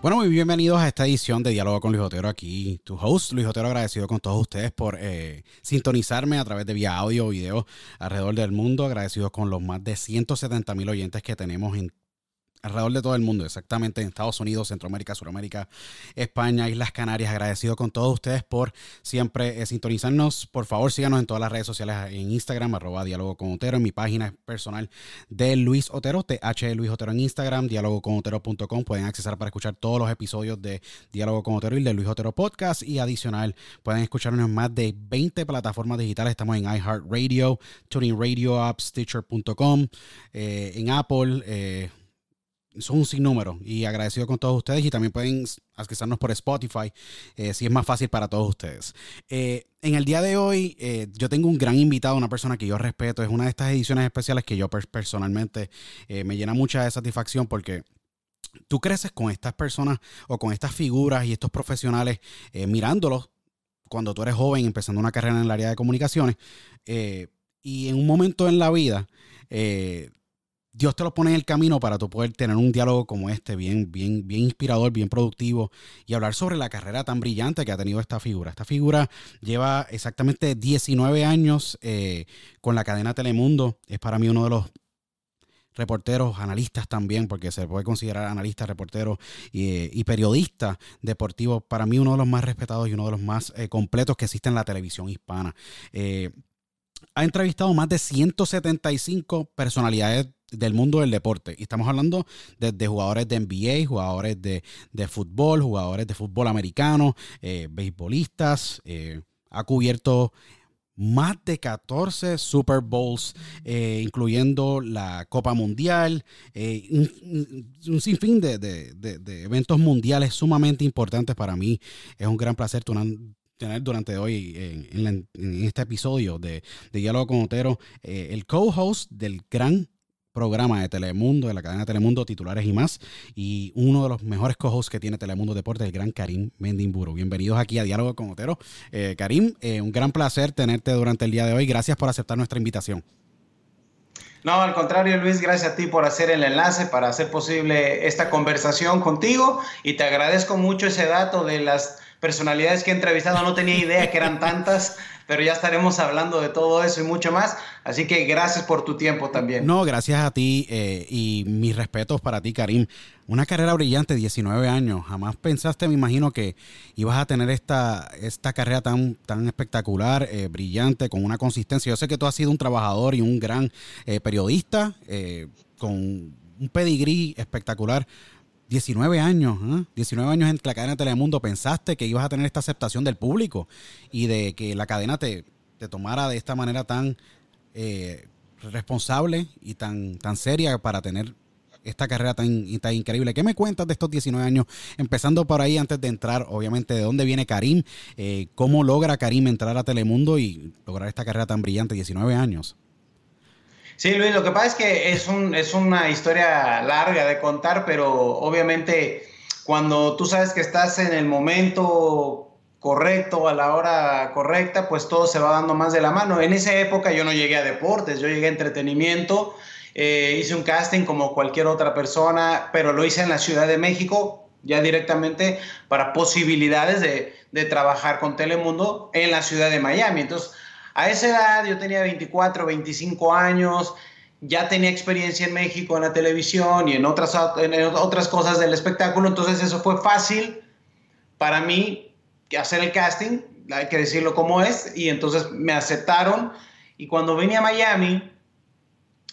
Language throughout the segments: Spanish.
Bueno, muy bienvenidos a esta edición de Diálogo con Luis Otero. Aquí tu host, Luis Otero, agradecido con todos ustedes por eh, sintonizarme a través de vía audio o video alrededor del mundo. Agradecidos con los más de 170 mil oyentes que tenemos en alrededor de todo el mundo, exactamente en Estados Unidos, Centroamérica, Suramérica, España, Islas Canarias. Agradecido con todos ustedes por siempre eh, sintonizarnos. Por favor, síganos en todas las redes sociales, en Instagram, arroba diálogo con Otero, en mi página personal de Luis Otero, TH Luis Otero en Instagram, diálogo con Otero.com. Pueden accesar para escuchar todos los episodios de Diálogo con Otero y de Luis Otero Podcast. Y adicional, pueden escucharnos en más de 20 plataformas digitales. Estamos en iHeartRadio, Tuning Radio App, Stitcher.com, eh, en Apple. Eh, son un sinnúmero y agradecido con todos ustedes y también pueden accesarnos por Spotify eh, si es más fácil para todos ustedes. Eh, en el día de hoy eh, yo tengo un gran invitado, una persona que yo respeto, es una de estas ediciones especiales que yo personalmente me llena mucha satisfacción porque tú creces con estas personas o con estas figuras y estos profesionales mirándolos cuando tú eres joven empezando una carrera en el área de comunicaciones y en un momento en la vida Dios te lo pone en el camino para tú poder tener un diálogo como este, bien, bien, bien inspirador, bien productivo, y hablar sobre la carrera tan brillante que ha tenido esta figura. Esta figura lleva exactamente 19 años eh, con la cadena Telemundo. Es para mí uno de los reporteros, analistas también, porque se puede considerar analista, reportero y, periodista deportivo, para mí uno de los más respetados y uno de los más eh, completos que existe en la televisión hispana. Eh, ha entrevistado más de 175 personalidades del mundo del deporte. Y estamos hablando de, jugadores de NBA, jugadores de, fútbol, jugadores de fútbol americano, eh, beisbolistas. Eh, ha cubierto más de 14 Super Bowls, eh, incluyendo la Copa Mundial, un, sinfín de, eventos mundiales sumamente importantes para mí. Es un gran placer tener durante hoy en, este episodio de, Diálogo con Otero el co-host del gran programa de Telemundo, de la cadena Telemundo, titulares y más. Y uno de los mejores cojos que tiene Telemundo Deportes, el gran Karim Mendimburo. Bienvenidos aquí a Diálogo con Otero. Eh, Karim, eh, un gran placer tenerte durante el día de hoy. Gracias por aceptar nuestra invitación. No, al contrario, Luis, gracias a ti por hacer el enlace para hacer posible esta conversación contigo y te agradezco mucho ese dato de las personalidades que he entrevistado. No tenía idea que eran tantas pero ya estaremos hablando de todo eso y mucho más. Así que gracias por tu tiempo también. No, gracias a ti eh, y mis respetos para ti, Karim. Una carrera brillante, 19 años. Jamás pensaste, me imagino, que ibas a tener esta, esta carrera tan, tan espectacular, eh, brillante, con una consistencia. Yo sé que tú has sido un trabajador y un gran eh, periodista con un pedigrí espectacular 19 años, 19 ¿eh? años en la cadena Telemundo, pensaste que ibas a tener esta aceptación del público y de que la cadena te, te tomara de esta manera tan eh, responsable y tan, tan seria para tener esta carrera tan, tan, increíble. ¿Qué me cuentas de estos 19 años? Empezando por ahí antes de entrar, obviamente, de dónde viene Karim, eh, cómo logra Karim entrar a Telemundo y lograr esta carrera tan brillante, 19 años. Sí, Luis, lo que pasa es que es, un, es una historia larga de contar, pero obviamente cuando tú sabes que estás en el momento correcto, a la hora correcta, pues todo se va dando más de la mano. En esa época yo no llegué a deportes, yo llegué a entretenimiento, eh, hice un casting como cualquier otra persona, pero lo hice en la Ciudad de México, ya directamente para posibilidades de, de trabajar con Telemundo en la ciudad de Miami. Entonces, a esa edad yo tenía 24, 25 años, ya tenía experiencia en México en la televisión y en otras, en otras cosas del espectáculo, entonces eso fue fácil para mí hacer el casting, hay que decirlo como es, y entonces me aceptaron y cuando vine a Miami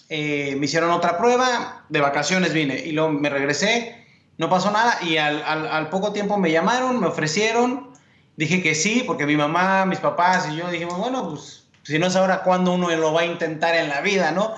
eh, me hicieron otra prueba, de vacaciones vine y luego me regresé, no pasó nada y al, al poco tiempo me llamaron, me ofrecieron dije que sí, porque mi mamá, mis papás y yo dijimos, bueno, pues si no es ahora, ¿cuándo uno lo va a intentar en la vida, no?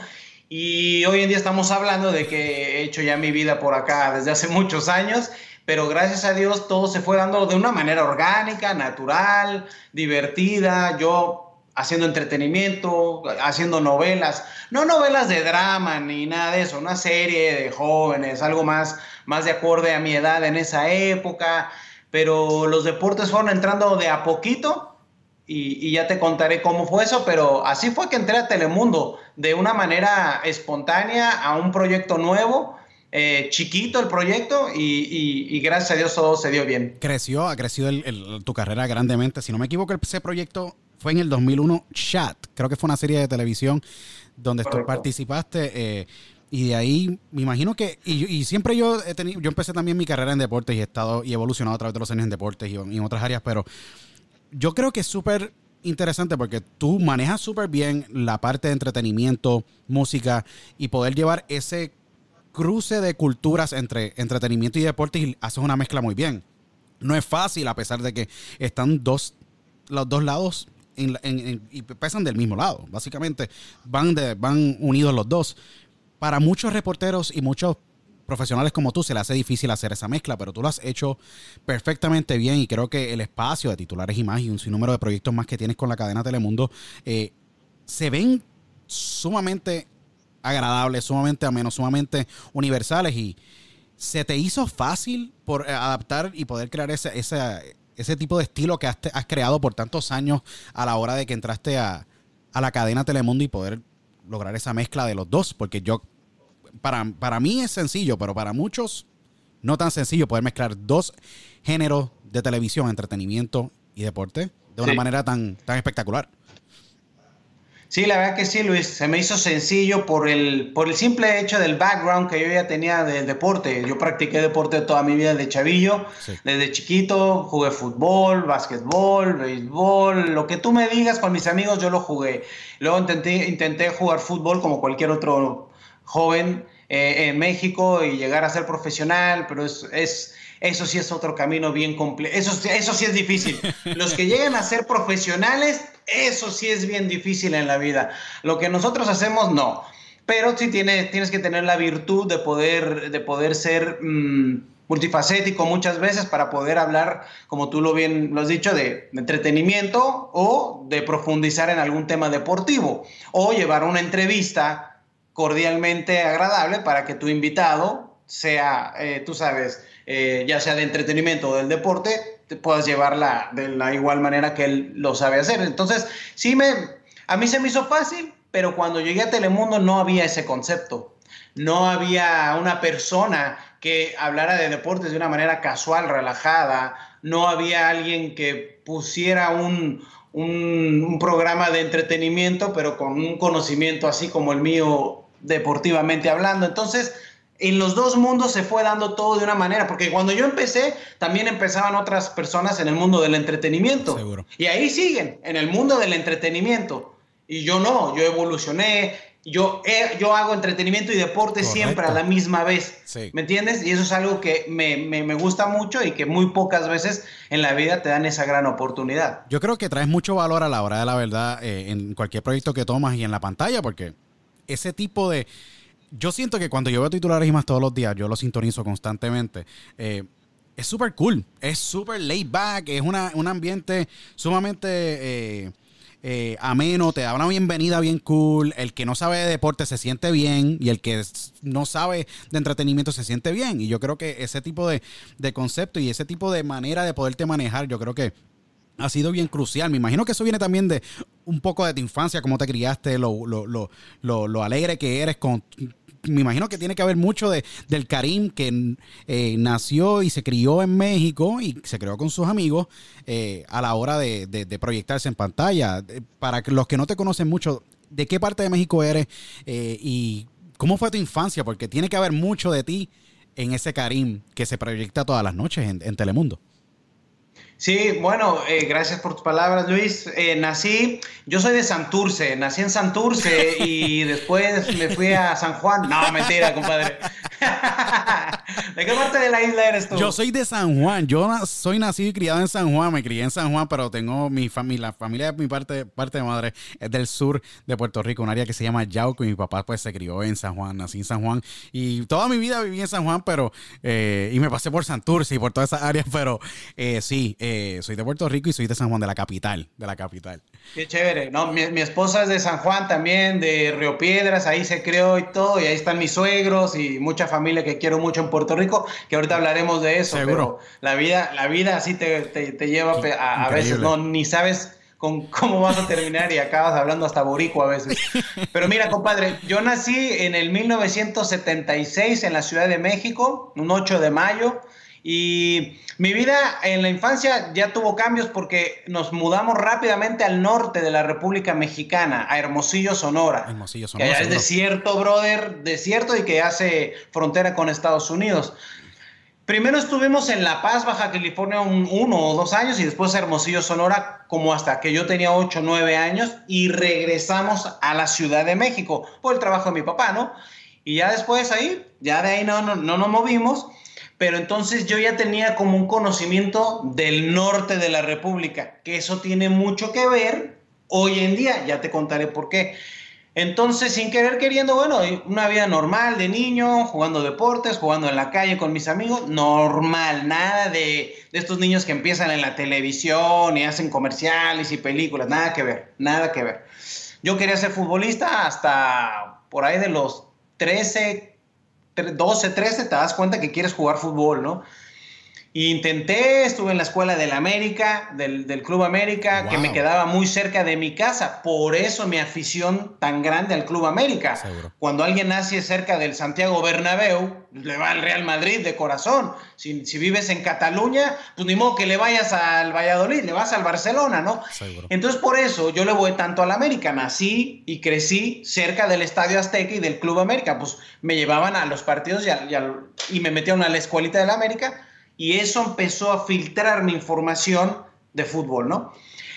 Y hoy en día estamos hablando de que he hecho ya mi vida por acá desde hace muchos años, pero gracias a Dios todo se fue dando de una manera orgánica, natural, divertida. Yo haciendo entretenimiento, haciendo novelas, no novelas de drama ni nada de eso, una serie de jóvenes, algo más, más de acorde a mi edad en esa época, pero los deportes fueron entrando de a poquito y, ya te contaré cómo fue eso, pero así fue que entré a Telemundo, de una manera espontánea a un proyecto nuevo. Eh, chiquito el proyecto y, gracias a Dios todo se dio bien. Creció, ha crecido tu carrera grandemente. Si no me equivoco, ese proyecto fue en el 2001 Chat, creo que fue una serie de televisión donde tú participaste. Eh, y de ahí, me imagino que, y, siempre yo he tenido, yo empecé también mi carrera en deportes y he estado y he evolucionado a través de los años en deportes y, en otras áreas, pero yo creo que es súper interesante porque tú manejas súper bien la parte de entretenimiento, música y poder llevar ese cruce de culturas entre entretenimiento y deportes y haces una mezcla muy bien. No es fácil a pesar de que están dos, los dos lados y pesan del mismo lado. Básicamente van, de, van unidos los dos. Para muchos reporteros y muchos profesionales como tú se le hace difícil hacer esa mezcla, pero tú lo has hecho perfectamente bien y creo que el espacio de titulares y más y un sinnúmero de proyectos más que tienes con la cadena Telemundo eh, se ven sumamente agradables, sumamente amenos, sumamente universales y se te hizo fácil por adaptar y poder crear ese, ese, ese tipo de estilo que has, creado por tantos años a la hora de que entraste a, la cadena Telemundo y poder lograr esa mezcla de los dos, porque yo, para, para mí es sencillo, pero para muchos no tan sencillo poder mezclar dos géneros de televisión, entretenimiento y deporte de una manera tan, tan espectacular. Sí, la verdad que sí, Luis. Se me hizo sencillo por el, por el simple hecho del background que yo ya tenía del deporte. Yo practiqué deporte toda mi vida de chavillo. Desde chiquito jugué fútbol, básquetbol, béisbol, lo que tú me digas con mis amigos yo lo jugué. Luego intenté, intenté jugar fútbol como cualquier otro joven eh, en México y llegar a ser profesional, pero es, es eso sí es otro camino bien complejo. Eso, eso sí es difícil. Los que llegan a ser profesionales, eso sí es bien difícil en la vida. Lo que nosotros hacemos, no. Pero sí tienes, tienes que tener la virtud de poder, de poder ser mm, multifacético muchas veces para poder hablar, como tú lo bien lo has dicho, de, de entretenimiento o de profundizar en algún tema deportivo o llevar una entrevista cordialmente agradable para que tu invitado sea, eh, tú sabes, eh, ya sea de entretenimiento o del deporte, te puedas llevarla de la igual manera que él lo sabe hacer. Entonces, sí me, a mí se me hizo fácil, pero cuando llegué a Telemundo no había ese concepto. No había una persona que hablara de deportes de una manera casual, relajada. No había alguien que pusiera un, un, un programa de entretenimiento, pero con un conocimiento así como el mío deportivamente hablando. Entonces, en los dos mundos se fue dando todo de una manera, porque cuando yo empecé, también empezaban otras personas en el mundo del entretenimiento. Seguro. Y ahí siguen, en el mundo del entretenimiento. Y yo no, yo evolucioné, yo, yo hago entretenimiento y deporte siempre a la misma vez. ¿Me entiendes? Y eso es algo que me, me, gusta mucho y que muy pocas veces en la vida te dan esa gran oportunidad. Yo creo que traes mucho valor a la hora de la verdad eh, en cualquier proyecto que tomas y en la pantalla, porque ese tipo de yo siento que cuando yo veo titulares y más todos los días, yo lo sintonizo constantemente. Eh, es súper cool, es súper laid back, es una, un ambiente sumamente eh, eh, ameno, te da una bienvenida bien cool. El que no sabe de deporte se siente bien y el que no sabe de entretenimiento se siente bien. Y yo creo que ese tipo de, de concepto y ese tipo de manera de poderte manejar, yo creo que ha sido bien crucial. Me imagino que eso viene también de un poco de tu infancia, cómo te criaste, lo, lo, lo, lo alegre que eres con... Me imagino que tiene que haber mucho de, del Karim que eh, nació y se crió en México y se creó con sus amigos eh, a la hora de, de, proyectarse en pantalla. Para los que no te conocen mucho, ¿de qué parte de México eres eh, y cómo fue tu infancia? Porque tiene que haber mucho de ti en ese Karim que se proyecta todas las noches en Telemundo. Sí, bueno, eh, gracias por tus palabras, Luis. Eh, nací, yo soy de Santurce, nací en Santurce y después me fui a San Juan. No, mentira, compadre. ¿De qué parte de la isla eres tú? Yo soy de San Juan. Yo soy nacido y criado en San Juan. Me crié en San Juan, pero tengo mi familia, la familia de mi parte, parte de madre es del sur de Puerto Rico, un área que se llama Yauco. Y mi papá, pues, se crió en San Juan, nací en San Juan. Y toda mi vida viví en San Juan, pero. Eh, y me pasé por Santurce y por todas esas áreas, pero sí eh, soy de Puerto Rico y soy de San Juan, de la capital, de la capital. Qué chévere. No, mi, esposa es de San Juan también, de Río Piedras, ahí se creó y todo, y ahí están mis suegros y mucha familia que quiero mucho en Puerto Rico, que ahorita hablaremos de eso. Seguro. Pero la vida, la vida así te, te, lleva a, a veces, no, ni sabes con cómo vas a terminar y acabas hablando hasta borico a veces. Pero mira, compadre, yo nací en el 1976 en la Ciudad de México, un 8 de mayo, y mi vida en la infancia ya tuvo cambios porque nos mudamos rápidamente al norte de la República Mexicana, a Hermosillo, Sonora. Hermosillo, Sonora. Que es desierto, brother, desierto y que hace frontera con Estados Unidos. Primero estuvimos en La Paz, Baja California, un, uno o dos años y después Hermosillo, Sonora, como hasta que yo tenía ocho, nueve años y regresamos a la Ciudad de México por el trabajo de mi papá, ¿no? Y ya después ahí, ya de ahí no, no, no nos movimos, pero entonces yo ya tenía como un conocimiento del norte de la República, que eso tiene mucho que ver hoy en día, ya te contaré por qué. Entonces, sin querer queriendo, bueno, una vida normal de niño, jugando deportes, jugando en la calle con mis amigos, normal, nada de, estos niños que empiezan en la televisión y hacen comerciales y películas, nada que ver, nada que ver. Yo quería ser futbolista hasta por ahí de los 13, 12, 13, te das cuenta que quieres jugar fútbol, ¿no? Intenté, estuve en la escuela del América, del, Club América, que me quedaba muy cerca de mi casa. Por eso mi afición tan grande al Club América. Cuando alguien nace cerca del Santiago Bernabéu, le va al Real Madrid de corazón. Si, vives en Cataluña, pues ni modo que le vayas al Valladolid, le vas al Barcelona, ¿no? Entonces por eso yo le voy tanto al América. Nací y crecí cerca del Estadio Azteca y del Club América. Pues me llevaban a los partidos y, y me metían a la escuelita del América y eso empezó a filtrar mi información de fútbol, ¿no?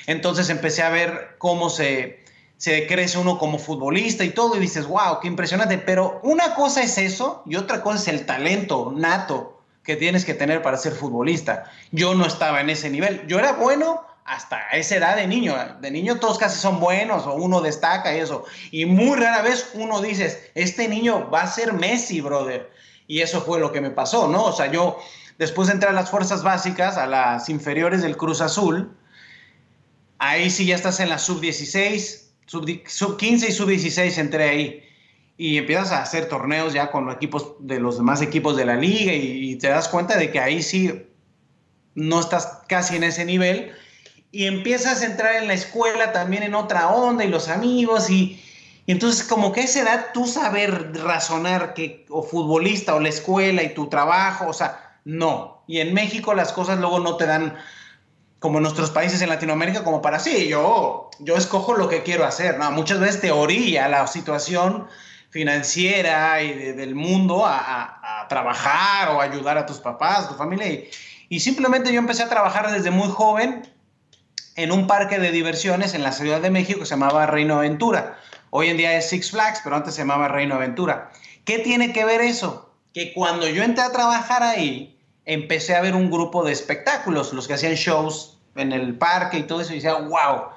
Entonces empecé a ver cómo se, se crece uno como futbolista y todo, y dices, wow, qué impresionante. Pero una cosa es eso y otra cosa es el talento nato que tienes que tener para ser futbolista. Yo no estaba en ese nivel. Yo era bueno hasta esa edad de niño. De niño todos casi son buenos o uno destaca y eso. Y muy rara vez uno dice, este niño va a ser Messi, brother. Y eso fue lo que me pasó, ¿no? O sea, yo Después entré a las fuerzas básicas, a las inferiores del Cruz Azul. Ahí sí ya estás en la sub-16, sub-15 y sub-16 entré ahí. Y empiezas a hacer torneos ya con los equipos de los demás equipos de la liga y, te das cuenta de que ahí sí no estás casi en ese nivel. Y empiezas a entrar en la escuela también en otra onda y los amigos y, y entonces, como que a esa edad, tú saber razonar que o futbolista o la escuela y tu trabajo, o sea, no. Y en México las cosas luego no te dan, como en nuestros países en Latinoamérica, como para sí, yo, yo escojo lo que quiero hacer. No, muchas veces te orilla la situación financiera y del mundo a, trabajar o ayudar a tus papás, tu familia. Y, y simplemente yo empecé a trabajar desde muy joven en un parque de diversiones en la Ciudad de México que se llamaba Reino Aventura. Hoy en día es Six Flags, pero antes se llamaba Reino Aventura. ¿Qué tiene que ver eso? que cuando yo entré a trabajar ahí, empecé a ver un grupo de espectáculos, los que hacían shows en el parque y todo eso, y decía, wow,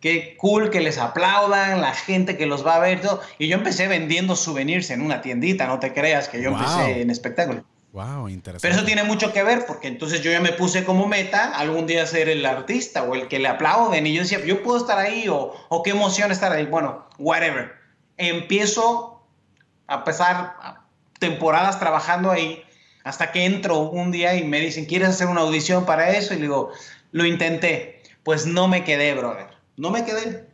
qué cool que les aplaudan, la gente que los va a ver, todo. Y yo empecé vendiendo souvenirs en una tiendita, no te creas que yo empecé en espectáculos. Wow, interesante. Pero eso tiene mucho que ver porque entonces yo ya me puse como meta algún día ser el artista o el que le aplauden y yo decía, yo puedo estar ahí o, o qué emoción estar ahí. Bueno, whatever. Empiezo a pesar, temporadas trabajando ahí, hasta que entro un día y me dicen, ¿quieres hacer una audición para eso? Y le digo, lo intenté. Pues no me quedé, brother. No me quedé.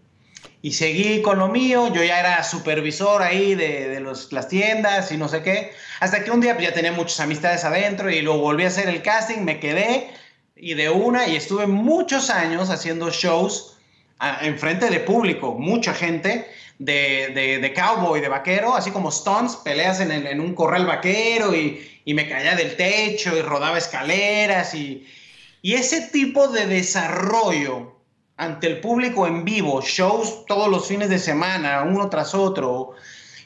Y seguí con lo mío. Yo ya era supervisor ahí de, de los, las tiendas y no sé qué. Hasta que un día pues, ya tenía muchas amistades adentro y luego volví a hacer el casting, me quedé y de una y estuve muchos años haciendo shows en frente de público, mucha gente de, de, cowboy, de vaquero, así como stunts, peleas en, en un corral vaquero y, y, me caía del techo y rodaba escaleras y, y ese tipo de desarrollo ante el público en vivo, shows todos los fines de semana, uno tras otro,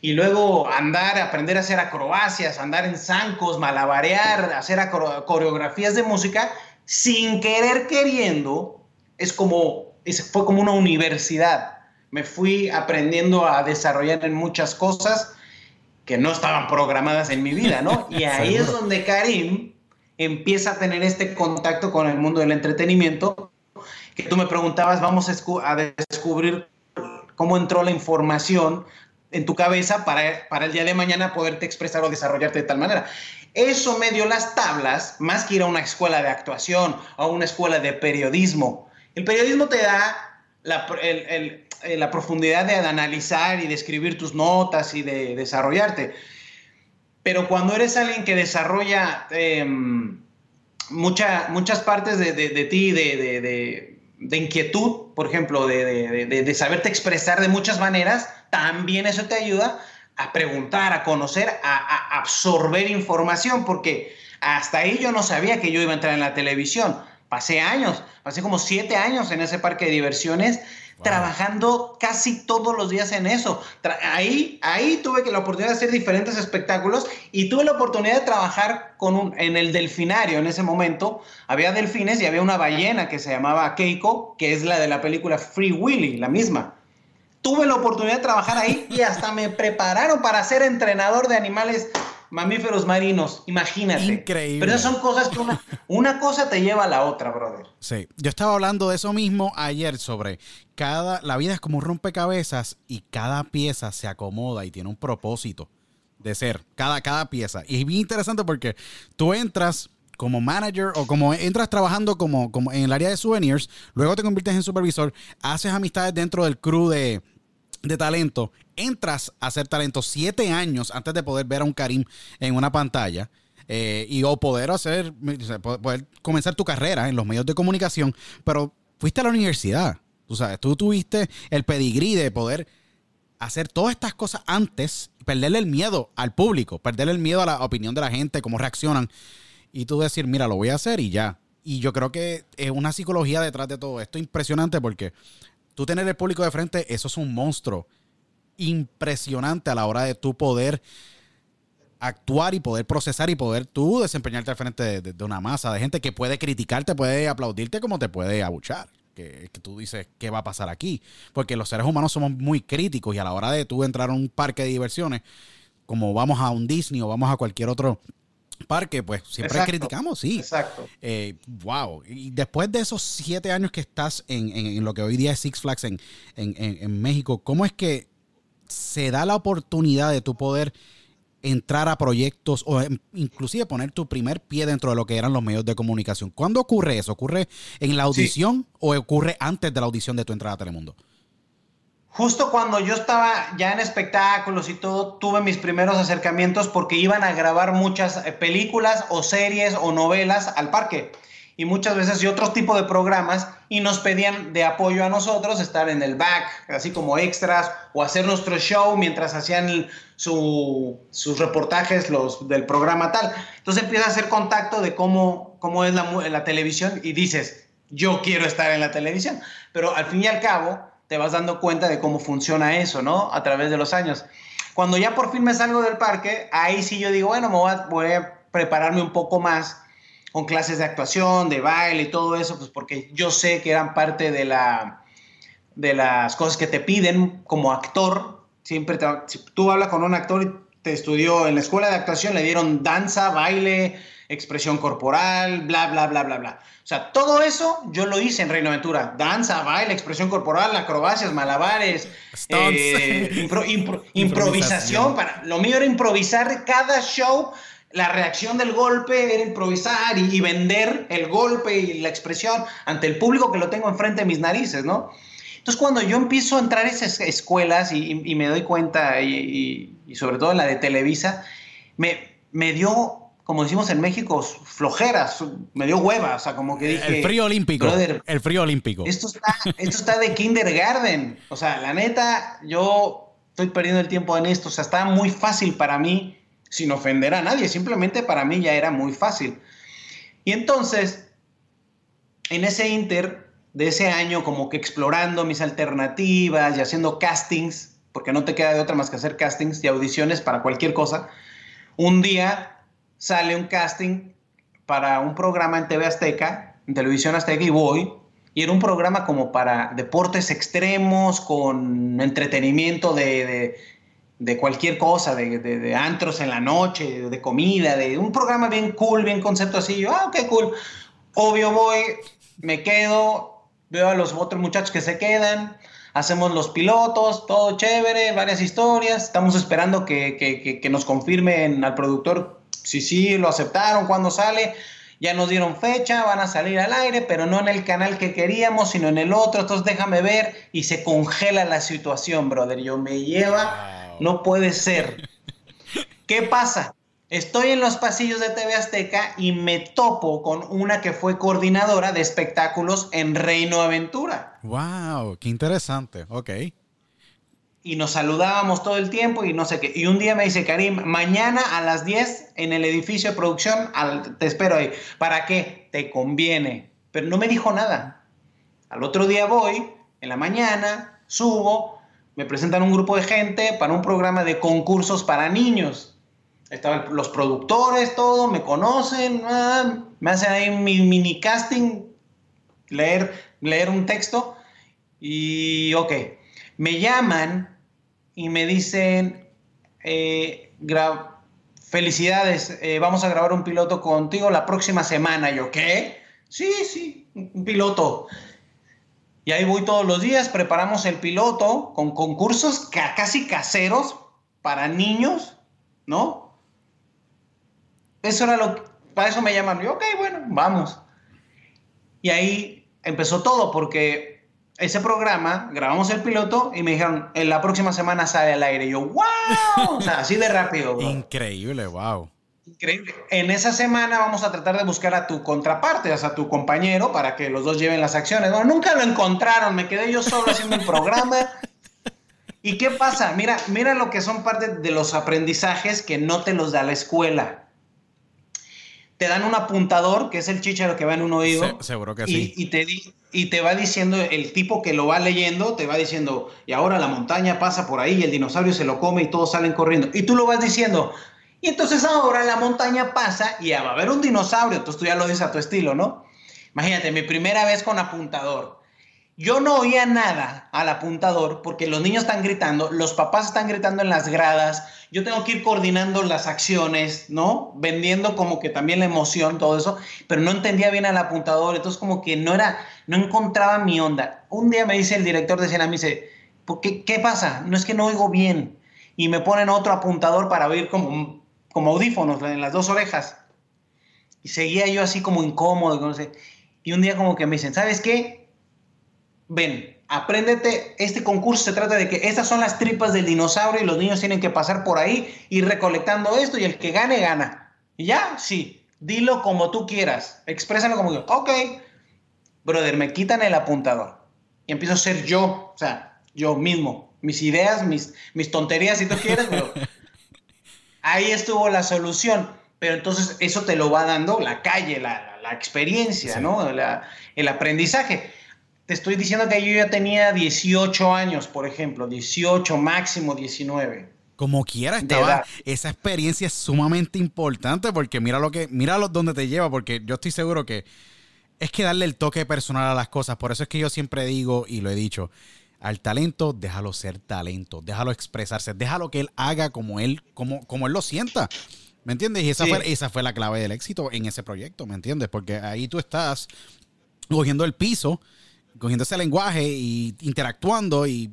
y luego andar, aprender a hacer acrobacias, andar en zancos, malabarear, hacer coreografías de música, sin querer queriendo, es como, fue como una universidad me fui aprendiendo a desarrollar en muchas cosas que no estaban programadas en mi vida, ¿no? Y ahí es donde Karim empieza a tener este contacto con el mundo del entretenimiento, que tú me preguntabas, vamos a, descubrir cómo entró la información en tu cabeza para, para el día de mañana poderte expresar o desarrollarte de tal manera. Eso me dio las tablas, más que ir a una escuela de actuación o a una escuela de periodismo. El periodismo te da la, eh, la profundidad de analizar y de escribir tus notas y de desarrollarte. Pero cuando eres alguien que desarrolla em, muchas partes de, de, de ti, de, inquietud, por ejemplo, de, saberte expresar de muchas maneras, también eso te ayuda a preguntar, a conocer, a, absorber información, porque hasta ahí yo no sabía que yo iba a entrar en la televisión. Pasé años, pasé como siete años en ese parque de diversiones trabajando casi todos los días en eso. ahí, ahí tuve que la oportunidad de hacer diferentes espectáculos y tuve la oportunidad de trabajar con un, en el delfinario en ese momento. Había delfines y había una ballena que se llamaba Keiko, que es la de la película Free Willy, la misma. Tuve la oportunidad de trabajar ahí y hasta me prepararon para ser entrenador de animales mamíferos marinos, imagínate. Increíble. Pero esas son cosas que una, una, cosa te lleva a la otra, brother. Sí, yo estaba hablando de eso mismo ayer sobre cada, la vida es como un rompecabezas y cada pieza se acomoda y tiene un propósito de ser, cada, cada pieza. Y es bien interesante porque tú entras como manager o como entras trabajando como, como en el área de souvenirs, luego te conviertes en supervisor, haces amistades dentro del crew de, de talento, entras a hacer talento siete años antes de poder ver a un Karim en una pantalla. Eh, y o poder hacer, poder comenzar tu carrera en los medios de comunicación, pero fuiste a la universidad. Tú sabes, tú tuviste el pedigrí de poder hacer todas estas cosas antes, perderle el miedo al público, perderle el miedo a la opinión de la gente, cómo reaccionan, y tú decir, mira, lo voy a hacer y ya. Y yo creo que es una psicología detrás de todo esto impresionante porque tú tener el público de frente, eso es un monstruo impresionante a la hora de tú poder actuar y poder procesar y poder tú desempeñarte al frente de, una masa de gente que puede criticarte, puede aplaudirte como te puede abuchar. Que, que, tú dices, ¿qué va a pasar aquí? Porque los seres humanos somos muy críticos y a la hora de tú entrar a un parque de diversiones, como vamos a un Disney o vamos a cualquier otro parque, pues siempre criticamos, sí. Exacto. Eh, wow. Y después de esos siete años que estás en, lo que hoy día es Six Flags en, en, México, ¿cómo es que se da la oportunidad de tu poder entrar a proyectos o inclusive poner tu primer pie dentro de lo que eran los medios de comunicación? ¿Cuándo ocurre eso? ¿Ocurre en la audición o ocurre antes de la audición de tu entrada a Telemundo? Justo cuando yo estaba ya en espectáculos y todo, tuve mis primeros acercamientos porque iban a grabar muchas eh, películas o series o novelas al parque y muchas veces y otros tipos de programas y nos pedían de apoyo a nosotros estar en el back, así como extras o hacer nuestro show mientras hacían sus reportajes los del programa tal. Entonces empieza a hacer contacto de cómo, cómo es la televisión y dices, yo quiero estar en la televisión, pero al fin y al cabo te vas dando cuenta de cómo funciona eso, ¿no? A través de los años. Cuando ya por fin me salgo del parque, ahí sí yo digo, bueno, me voy a, prepararme un poco más con clases de actuación, de baile y todo eso, pues porque yo sé que eran parte de, la, de las cosas que te piden como actor. Siempre si tú hablas con un actor y te estudió en la escuela de actuación, le dieron danza, baile, expresión corporal, bla, bla, bla, bla, bla. O sea, todo eso yo lo hice en Reino Aventura. Danza, baile, expresión corporal, acrobacias, malabares, eh, improvisación. Para, lo mío era improvisar cada show. La reacción del golpe era improvisar y, vender el golpe y la expresión ante el público que lo tengo enfrente de mis narices, ¿no? Entonces, cuando yo empiezo a entrar a esas escuelas y, me doy cuenta, y, sobre todo en la de Televisa, me, me dio como decimos en México, flojeras, me dio hueva, o sea, como que dije... El frío olímpico, el frío olímpico. Esto está, esto está de kindergarten, o sea, la neta, yo estoy perdiendo el tiempo en esto, o sea, está muy fácil para mí, sin ofender a nadie, simplemente para mí ya era muy fácil. Y entonces, en ese inter de ese año, como que explorando mis alternativas y haciendo castings, porque no te queda de otra más que hacer castings y audiciones para cualquier cosa, un día sale un casting para un programa en TV Azteca, en Televisión Azteca, y voy. Y era un programa como para deportes extremos, con entretenimiento de, de cualquier cosa, de, de, antros en la noche, de, comida, de un programa bien cool, bien concepto así. Yo, ah, qué cool. Obvio voy, me quedo, veo a los otros muchachos que se quedan, hacemos los pilotos, todo chévere, varias historias. Estamos esperando que, que, que nos confirmen al productor si sí lo aceptaron, cuándo sale ya nos dieron fecha, van a salir al aire, pero no en el canal que queríamos, sino en el otro, entonces déjame ver y se congela la situación, brother. Yo me lleva, no puede ser. ¿Qué pasa? Estoy en los pasillos de TV Azteca y me topo con una que fue coordinadora de espectáculos en Reino Aventura. ¡Wow! ¡Qué interesante! Ok y nos saludábamos todo el tiempo y no sé qué. Y un día me dice, Karim, mañana a las 10 en el edificio de producción, te espero ahí. ¿Para qué? Te conviene. Pero no me dijo nada. Al otro día voy, en la mañana, subo, me presentan un grupo de gente para un programa de concursos para niños. Estaban los productores, todo, me conocen, ah, me hacen ahí mi mini casting, leer, leer un texto y ok. Me llaman y me dicen, eh, felicidades, eh, vamos a grabar un piloto contigo la próxima semana. Yo, ¿qué? Sí, sí, un piloto. Y ahí voy todos los días, preparamos el piloto con concursos casi caseros para niños, ¿no? Eso era lo que, para eso me llaman. Yo, ok, bueno, vamos. Y ahí empezó todo, porque ese programa, grabamos el piloto y me dijeron, en la próxima semana sale al aire. Y yo, wow, o sea, así de rápido. Increíble, wow. Increíble. En esa semana vamos a tratar de buscar a tu contraparte, o sea, a tu compañero, para que los dos lleven las acciones. No, nunca lo encontraron, me quedé yo solo haciendo el programa. ¿Y qué pasa? Mira, mira lo que son parte de los aprendizajes que no te los da la escuela te dan un apuntador, que es el chicharo que va en un oído. seguro que y, sí. Y te, y te va diciendo, el tipo que lo va leyendo, te va diciendo, y ahora la montaña pasa por ahí y el dinosaurio se lo come y todos salen corriendo. Y tú lo vas diciendo. Y entonces ahora la montaña pasa y va a haber un dinosaurio. Entonces tú ya lo dices a tu estilo, ¿no? Imagínate, mi primera vez con apuntador. Yo no oía nada al apuntador porque los niños están gritando, los papás están gritando en las gradas, yo tengo que ir coordinando las acciones, ¿no? Vendiendo como que también la emoción, todo eso, pero no entendía bien al apuntador, entonces como que no era, no encontraba mi onda. Un día me dice el director de escena, me dice, qué, qué pasa? No es que no oigo bien. Y me ponen otro apuntador para oír como, como audífonos en las dos orejas. Y seguía yo así como incómodo, no sé. Y un día como que me dicen, ¿sabes qué? ven, apréndete, este concurso se trata de que estas son las tripas del dinosaurio y los niños tienen que pasar por ahí, y recolectando esto y el que gane, gana. Y ya, sí, dilo como tú quieras, exprésalo como yo. Ok, brother, me quitan el apuntador y empiezo a ser yo, o sea, yo mismo, mis ideas, mis, mis tonterías si tú quieres, pero ahí estuvo la solución. Pero entonces eso te lo va dando la calle, la, experiencia, ¿no? el aprendizaje te estoy diciendo que yo ya tenía 18 años, por ejemplo, 18, máximo 19. Como quiera, estaba, esa experiencia es sumamente importante porque mira lo que, mira lo, dónde te lleva, porque yo estoy seguro que es que darle el toque personal a las cosas. Por eso es que yo siempre digo, y lo he dicho, al talento, déjalo ser talento, déjalo expresarse, déjalo que él haga como él, como, como él lo sienta. ¿Me entiendes? Y esa, fue, esa fue la clave del éxito en ese proyecto, ¿me entiendes? Porque ahí tú estás cogiendo el piso cogiendo ese lenguaje y interactuando y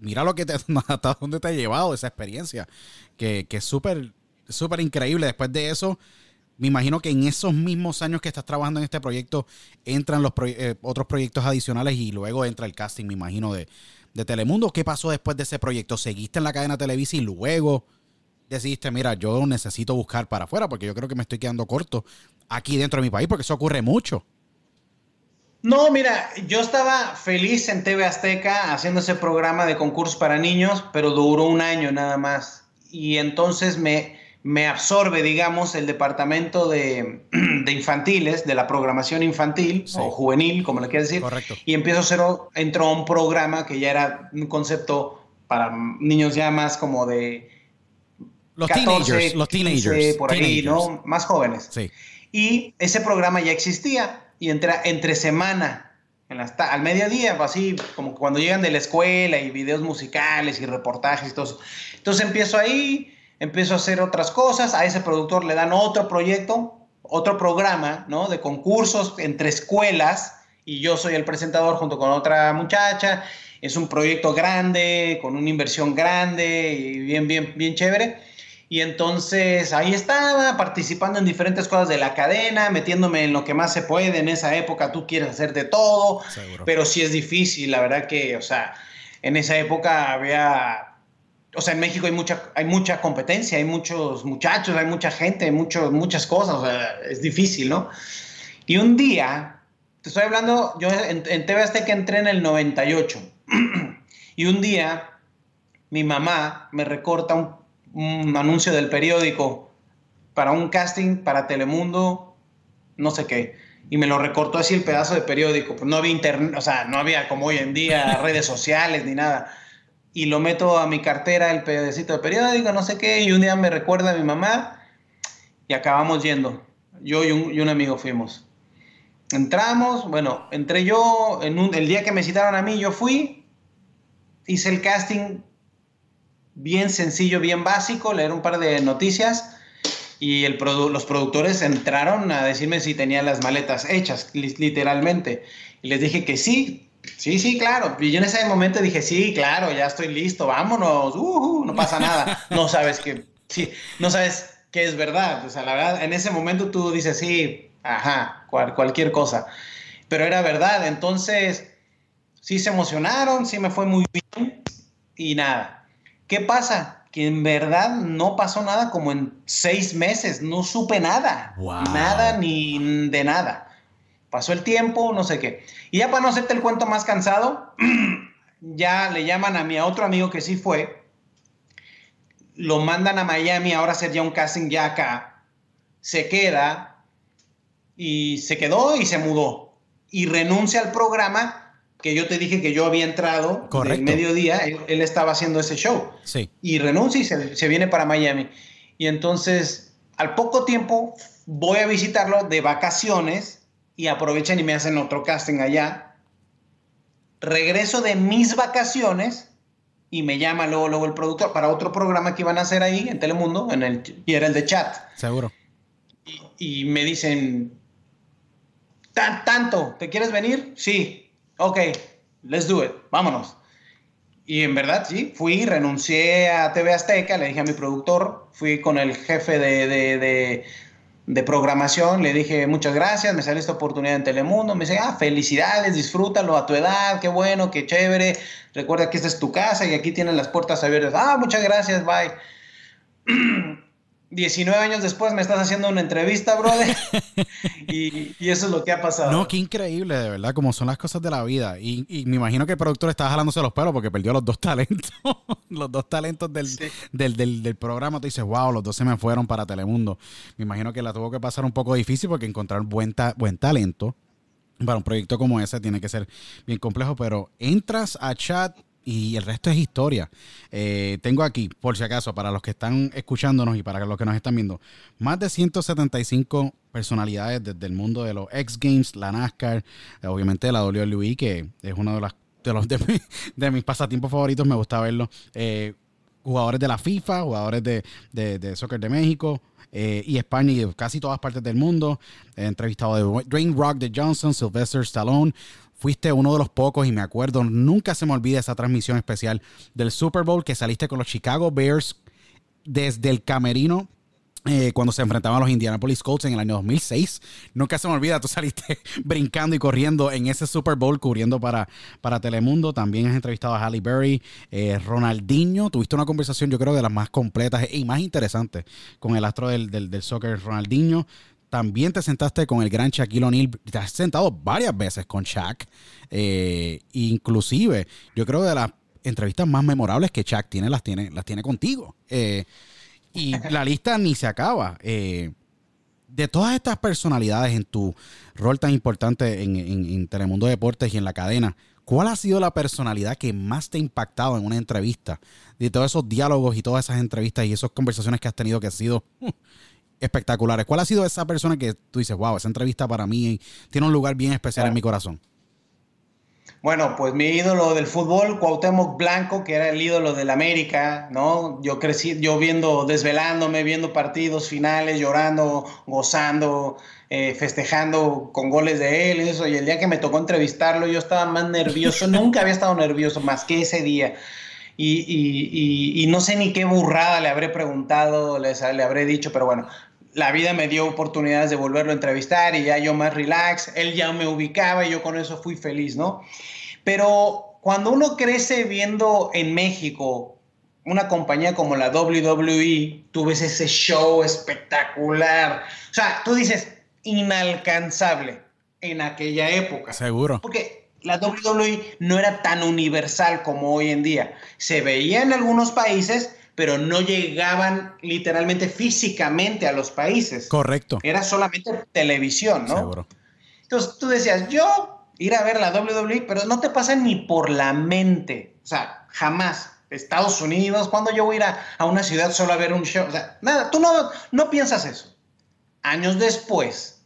mira lo que te, hasta dónde te ha llevado esa experiencia, que, que es súper, súper increíble. Después de eso, me imagino que en esos mismos años que estás trabajando en este proyecto, entran los eh, otros proyectos adicionales y luego entra el casting, me imagino, de, de Telemundo. ¿Qué pasó después de ese proyecto? ¿Seguiste en la cadena televisa y luego decidiste, mira, yo necesito buscar para afuera porque yo creo que me estoy quedando corto aquí dentro de mi país porque eso ocurre mucho? No, mira, yo estaba feliz en TV Azteca haciendo ese programa de concursos para niños, pero duró un año nada más. Y entonces me, me absorbe, digamos, el departamento de, infantiles, de la programación infantil o juvenil, como le quieras decir. Correcto. Y empiezo a hacer, entró a un programa que ya era un concepto para niños ya más como de... Los teenagers, los teenagers. por ahí, ¿no? Más jóvenes. Sí. Y ese programa ya existía y entre, entre semana en al mediodía, pues, así como cuando llegan de la escuela y videos musicales y reportajes y todo eso. Entonces empiezo ahí, empiezo a hacer otras cosas, a ese productor le dan otro proyecto, otro programa, ¿no? De concursos entre escuelas y yo soy el presentador junto con otra muchacha. Es un proyecto grande, con una inversión grande y bien, bien, bien chévere. Y entonces ahí estaba, participando en diferentes cosas de la cadena, metiéndome en lo que más se puede. En esa época tú quieres hacer de todo, pero sí es difícil, la verdad que, o sea, en esa época había, o sea, en México hay mucha, hay mucha competencia, hay muchos muchachos, hay mucha gente, hay muchas cosas, o sea, es difícil, ¿no? Y un día, te estoy hablando, yo en, en TV Azteca entré en el 98, y un día mi mamá me recorta un un anuncio del periódico para un casting para Telemundo, no sé qué. Y me lo recortó así el pedazo de periódico. Pues no había internet, o sea, no había como hoy en día redes sociales ni nada. Y lo meto a mi cartera, el pedacito de periódico, no sé qué. Y un día me recuerda a mi mamá y acabamos yendo. Yo y un, amigo fuimos. Entramos, bueno, entré yo, en un, el día que me citaron a mí, yo fui, hice el casting bien sencillo, bien básico, leer un par de noticias y el los productores entraron a decirme si tenía las maletas hechas, literalmente. Y les dije que sí, sí, sí, claro. Y yo en ese momento dije, sí, claro, ya estoy listo, vámonos, no pasa nada. No sabes que, sí, no sabes que es verdad. O sea, la verdad, en ese momento tú dices, sí, ajá, cualquier cosa. Pero era verdad, entonces, sí se emocionaron, sí me fue muy bien y nada ¿Qué pasa? Que en verdad no pasó nada como en seis meses, no supe nada, nada ni de nada. Pasó el tiempo, no sé qué. Y ya para no hacerte el cuento más cansado, ya le llaman a mi a otro amigo que sí fue, lo mandan a Miami ahora hacer ya un casting ya acá, se queda y se quedó y se mudó y renuncia al programa que yo te dije que yo había entrado en mediodía, él, estaba haciendo ese show. Sí. Y renuncia y se, viene para Miami. Y entonces, al poco tiempo, voy a visitarlo de vacaciones y aprovechan y me hacen otro casting allá. Regreso de mis vacaciones y me llama luego, luego el productor para otro programa que iban a hacer ahí en Telemundo, en el, y era el de chat. Seguro. Y, y me dicen, tanto, ¿te quieres venir? Sí, ok, let's do it, vámonos. Y en verdad, sí, fui, renuncié a TV Azteca, le dije a mi productor, fui con el jefe de, de, programación, le dije muchas gracias, me sale esta oportunidad en Telemundo, me dice, ah, felicidades, disfrútalo a tu edad, qué bueno, qué chévere, recuerda que esta es tu casa y aquí tienen las puertas abiertas, ah, muchas gracias, bye. 19 años después me estás haciendo una entrevista, brother. y, eso es lo que ha pasado. No, qué increíble, de verdad, como son las cosas de la vida. Y, me imagino que el productor estaba jalándose los pelos porque perdió los dos talentos. los dos talentos del, del, del, programa. Te dices, wow, los dos se me fueron para Telemundo. Me imagino que la tuvo que pasar un poco difícil porque encontrar buen, buen talento para un proyecto como ese tiene que ser bien complejo. Pero entras a chat y el resto es historia. Eh, tengo aquí, por si acaso, para los que están escuchándonos y para los que nos están viendo, más de 175 personalidades desde el mundo de los X Games, la NASCAR, obviamente la WWE, que es uno de, las, de, los, de, mis pasatiempos favoritos, me gusta verlo. Eh, jugadores de la FIFA, jugadores de, de, soccer de México, eh, y España y de casi todas partes del mundo. He entrevistado de Dwayne Rock de Johnson, Sylvester Stallone, fuiste uno de los pocos y me acuerdo, nunca se me olvida esa transmisión especial del Super Bowl que saliste con los Chicago Bears desde el camerino eh, cuando se enfrentaban a los Indianapolis Colts en el año 2006. Nunca se me olvida, tú saliste brincando y corriendo en ese Super Bowl cubriendo para, para Telemundo. También has entrevistado a Halle Berry, eh, Ronaldinho. Tuviste una conversación, yo creo, de las más completas y más interesantes con el astro del, del, del soccer, Ronaldinho. También te sentaste con el gran Shaquille O'Neal. Te has sentado varias veces con Shaq. Eh, inclusive, yo creo que de las entrevistas más memorables que Shaq tiene, las tiene, las tiene contigo. Eh, y la lista ni se acaba. Eh, de todas estas personalidades en tu rol tan importante en, en, Telemundo Deportes y en la cadena, ¿cuál ha sido la personalidad que más te ha impactado en una entrevista? De todos esos diálogos y todas esas entrevistas y esas conversaciones que has tenido que ha sido espectaculares. ¿Cuál ha sido esa persona que tú dices, wow, esa entrevista para mí tiene un lugar bien especial en mi corazón? Bueno, pues mi ídolo del fútbol, Cuauhtémoc Blanco, que era el ídolo del América, ¿no? Yo crecí, yo viendo, desvelándome, viendo partidos finales, llorando, gozando, eh, festejando con goles de él, y eso. Y el día que me tocó entrevistarlo, yo estaba más nervioso, nunca había estado nervioso más que ese día. Y, no sé ni qué burrada le habré preguntado, le, le habré dicho, pero bueno, la vida me dio oportunidades de volverlo a entrevistar y ya yo más relax, él ya me ubicaba y yo con eso fui feliz, ¿no? Pero cuando uno crece viendo en México una compañía como la WWE, tú ves ese show espectacular, o sea, tú dices, inalcanzable en aquella época. Seguro. Porque la WWE no era tan universal como hoy en día. Se veía en algunos países, pero no llegaban literalmente físicamente a los países. Correcto. Era solamente televisión, ¿no? Seguro. Entonces tú decías, yo ir a ver la WWE, pero no te pasa ni por la mente. O sea, jamás. Estados Unidos, cuando yo voy a ir a, una ciudad solo a ver un show? O sea, nada, tú no, no piensas eso. Años después,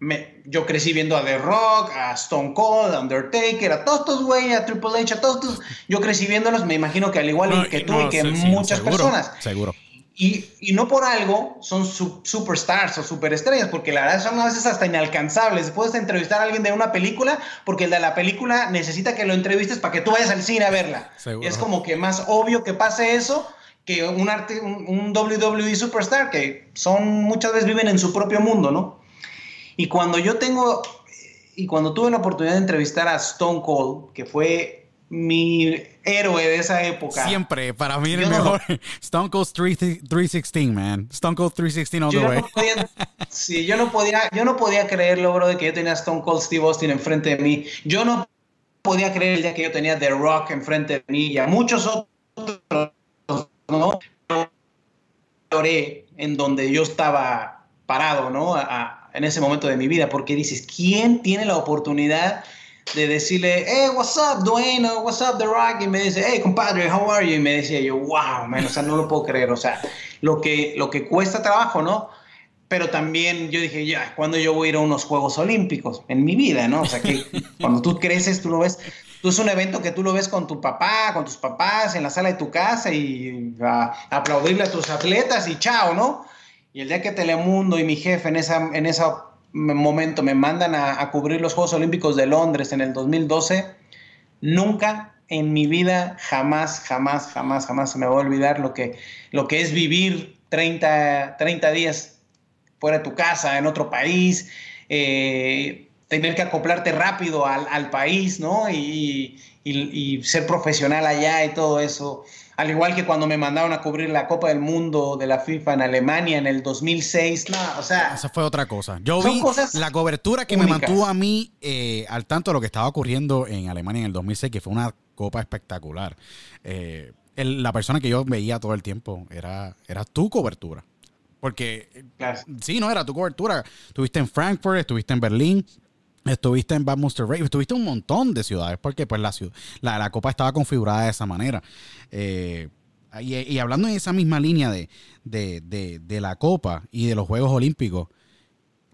me, yo crecí viendo a The Rock, a Stone Cold, a Undertaker, a todos estos güeyes, a Triple H, a todos estos. Yo crecí viéndolos, me imagino que al igual que tú y que muchas personas. Seguro. Y, y, no por algo son superstars o superestrellas, porque la verdad son a veces hasta inalcanzables. Puedes entrevistar a alguien de una película, porque el de la película necesita que lo entrevistes para que tú vayas al cine a verla. Y es como que más obvio que pase eso que un, arte, un, un WWE superstar, que son muchas veces viven en su propio mundo, ¿no? Y cuando yo tengo, y cuando tuve la oportunidad de entrevistar a Stone Cold, que fue mi héroe de esa época. Siempre, para mí el mejor. Stone Cold 316, man. Stone Cold 316 all the way. sí, yo no podía, yo no podía creerlo, bro, de que yo tenía Stone Cold Steve Austin enfrente de mí. Yo no podía creer el día que yo tenía The Rock enfrente de mí y a muchos otros, ¿no? en donde yo estaba parado, ¿no? A, en ese momento de mi vida, porque dices, ¿quién tiene la oportunidad de decirle, hey, what's up, Dwayne, what's up, The Rock? Y me dice, hey, compadre, how are you? Y me decía yo, wow, man, o sea, no lo puedo creer, o sea, lo que, lo que cuesta trabajo, ¿no? Pero también yo dije, ya, ¿cuándo yo voy a ir a unos Juegos Olímpicos? En mi vida, ¿no? O sea, que cuando tú creces, tú lo ves, tú es un evento que tú lo ves con tu papá, con tus papás, en la sala de tu casa y a aplaudirle a tus atletas y chao, ¿no? Y el día que Telemundo y mi jefe en ese en momento me mandan a, cubrir los Juegos Olímpicos de Londres en el 2012, nunca en mi vida, jamás, jamás, jamás, jamás se me va a olvidar lo que, lo que es vivir 30, 30 días fuera de tu casa, en otro país, eh, tener que acoplarte rápido al, al país, ¿no? Y, y, ser profesional allá y todo eso al igual que cuando me mandaron a cubrir la Copa del Mundo de la FIFA en Alemania en el 2006, no, o sea... Esa fue otra cosa. Yo vi la cobertura que me mantuvo a mí eh, al tanto de lo que estaba ocurriendo en Alemania en el 2006, que fue una Copa espectacular. Eh, la persona que yo veía todo el tiempo era, era tu cobertura. Porque, sí, no, era tu cobertura. Estuviste en Frankfurt, estuviste en Berlín, Estuviste en Bad Monster Rave, estuviste en un montón de ciudades porque pues la, copa estaba configurada de esa manera. Eh, y, hablando en esa misma línea de, la copa y de los Juegos Olímpicos,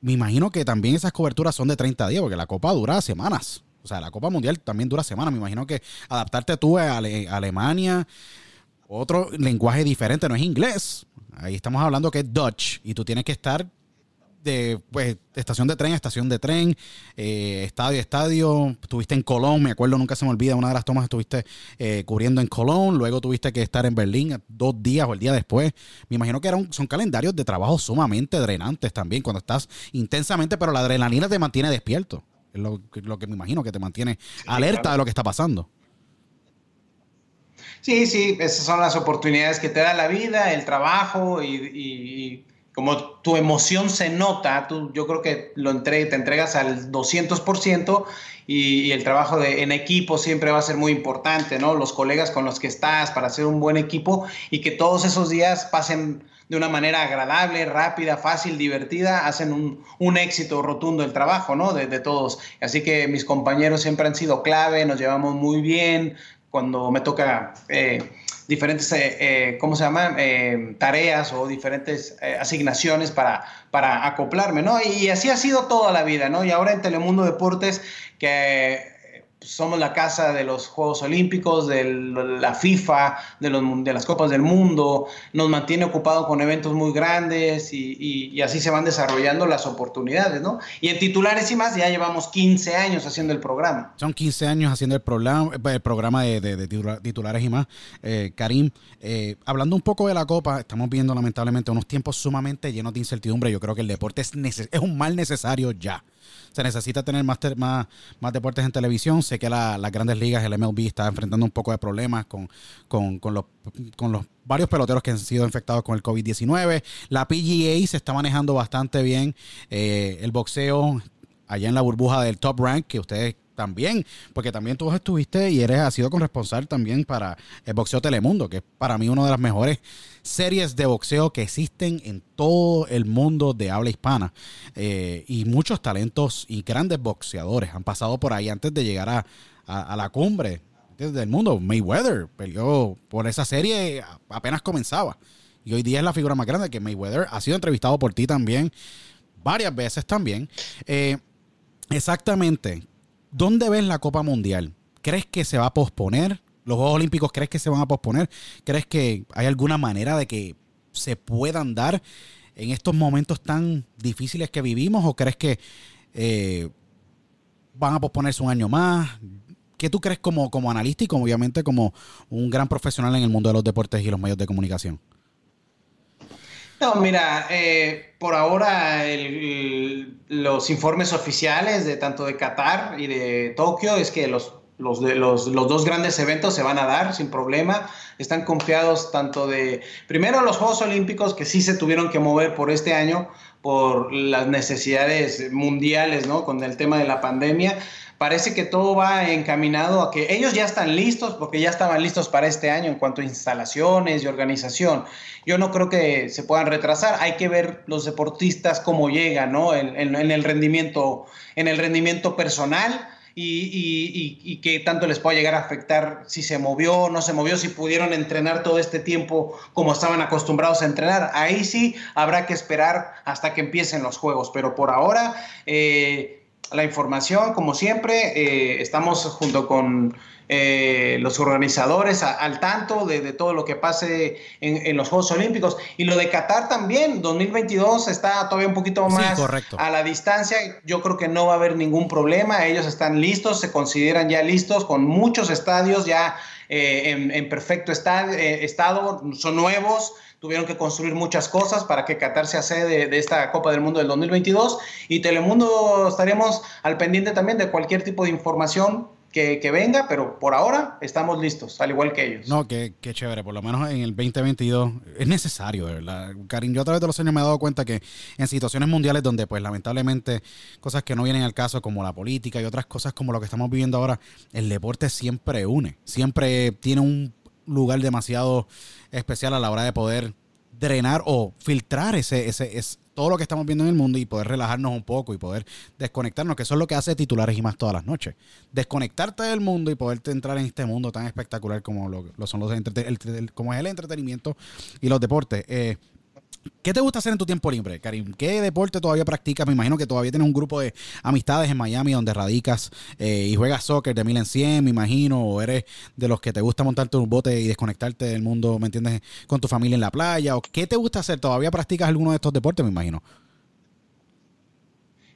me imagino que también esas coberturas son de 30 días porque la copa dura semanas. O sea, la Copa Mundial también dura semanas. Me imagino que adaptarte tú a, Alemania, otro lenguaje diferente, no es inglés. Ahí estamos hablando que es Dutch y tú tienes que estar de pues, estación de tren a estación de tren, eh, estadio a estadio. Estuviste en Colón, me acuerdo, nunca se me olvida, una de las tomas estuviste eh, cubriendo en Colón, luego tuviste que estar en Berlín dos días o el día después. Me imagino que eran, son calendarios de trabajo sumamente drenantes también, cuando estás intensamente, pero la adrenalina te mantiene despierto. Es lo, que me imagino que te mantiene alerta de lo que está pasando. Sí, sí, esas son las oportunidades que te da la vida, el trabajo y como tu emoción se nota, tú, yo creo que lo entre, te entregas al 200% y, y, el trabajo de, en equipo siempre va a ser muy importante, ¿no? Los colegas con los que estás para hacer un buen equipo y que todos esos días pasen de una manera agradable, rápida, fácil, divertida, hacen un, un éxito rotundo el trabajo, ¿no? De, de, todos. Así que mis compañeros siempre han sido clave, nos llevamos muy bien. Cuando me toca... Eh, diferentes, eh, eh, ¿cómo se llaman? Eh, tareas o diferentes asignaciones para, para acoplarme, ¿no? Y así ha sido toda la vida, ¿no? Y ahora en Telemundo Deportes, que somos la casa de los Juegos Olímpicos, de la FIFA, de, los, las Copas del Mundo, nos mantiene ocupado con eventos muy grandes y, así se van desarrollando las oportunidades, ¿no? Y en titulares y más ya llevamos 15 años haciendo el programa. Son 15 años haciendo el programa, el programa de, titulares y más. Eh, Karim, eh, hablando un poco de la Copa, estamos viendo lamentablemente unos tiempos sumamente llenos de incertidumbre. Yo creo que el deporte es, es un mal necesario ya se necesita tener más, más, más deportes en televisión. Sé que las grandes ligas, el MLB, está enfrentando un poco de problemas con, los, con los varios peloteros que han sido infectados con el COVID-19. La PGA se está manejando bastante bien. Eh, el boxeo allá en la burbuja del Top Rank, que ustedes también, porque también tú estuviste y eres, has sido corresponsal también para el Boxeo Telemundo, que es para mí una de las mejores series de boxeo que existen en todo el mundo de habla hispana. Eh, y muchos talentos y grandes boxeadores han pasado por ahí antes de llegar a, a, la cumbre del mundo. Mayweather peleó por esa serie, apenas comenzaba. Y hoy día es la figura más grande que Mayweather ha sido entrevistado por ti también, varias veces también. Eh, exactamente, ¿Dónde ves la Copa Mundial? ¿Crees que se va a posponer? ¿Los Juegos Olímpicos crees que se van a posponer? ¿Crees que hay alguna manera de que se puedan dar en estos momentos tan difíciles que vivimos? ¿O crees que eh, van a posponerse un año más? ¿Qué tú crees como, como analista y como obviamente como un gran profesional en el mundo de los deportes y los medios de comunicación? No, mira, eh, por ahora los informes oficiales de tanto de Qatar y de Tokio es que los, los, los, los, dos grandes eventos se van a dar sin problema. Están confiados tanto de, primero los Juegos Olímpicos que sí se tuvieron que mover por este año por las necesidades mundiales, ¿no? Con el tema de la pandemia parece que todo va encaminado a que ellos ya están listos, porque ya estaban listos para este año en cuanto a instalaciones y organización. Yo no creo que se puedan retrasar. Hay que ver los deportistas cómo llegan, ¿no? En, el rendimiento, en el rendimiento personal. Y, y, qué tanto les puede llegar a afectar si se movió no se movió, si pudieron entrenar todo este tiempo como estaban acostumbrados a entrenar. Ahí sí habrá que esperar hasta que empiecen los juegos, pero por ahora eh, la información, como siempre, eh, estamos junto con eh, los organizadores al tanto de, todo lo que pase en, los Juegos Olímpicos. Y lo de Qatar también, 2022 está todavía un poquito más a la distancia. Yo creo que no va a haber ningún problema. Ellos están listos, se consideran ya listos, con muchos estadios ya eh, en, perfecto estado, son nuevos tuvieron que construir muchas cosas para que Qatar sea sede de, esta Copa del Mundo del 2022 y Telemundo estaremos al pendiente también de cualquier tipo de información que, venga, pero por ahora estamos listos, al igual que ellos. No, qué, qué chévere, por lo menos en el 2022 es necesario, ¿verdad? Karim, yo a través de los años me he dado cuenta que en situaciones mundiales donde pues lamentablemente cosas que no vienen al caso como la política y otras cosas como lo que estamos viviendo ahora, el deporte siempre une, siempre tiene un lugar demasiado especial a la hora de poder drenar o filtrar ese, ese, es todo lo que estamos viendo en el mundo y poder relajarnos un poco y poder desconectarnos, que eso es lo que hace titulares y más todas las noches. Desconectarte del mundo y poderte entrar en este mundo tan espectacular como lo, son los como es el entretenimiento y los deportes. Eh, ¿Qué te gusta hacer en tu tiempo libre, Karim? ¿Qué deporte todavía practicas? Me imagino que todavía tienes un grupo de amistades en Miami donde radicas eh, y juegas soccer de mil en cien, me imagino, o eres de los que te gusta montarte un bote y desconectarte del mundo, ¿me entiendes? Con tu familia en la playa. ¿O ¿Qué te gusta hacer? ¿Todavía practicas alguno de estos deportes, me imagino?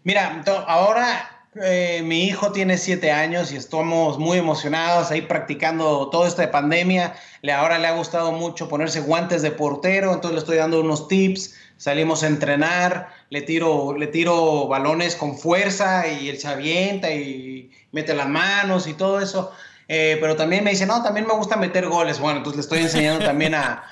Mira, ahora eh, mi hijo tiene siete años y estamos muy emocionados ahí practicando todo esta pandemia. Le, ahora le ha gustado mucho ponerse guantes de portero, entonces le estoy dando unos tips. Salimos a entrenar, le tiro, le tiro balones con fuerza y él se y mete las manos y todo eso. Eh, pero también me dice, no, también me gusta meter goles. Bueno, entonces le estoy enseñando también a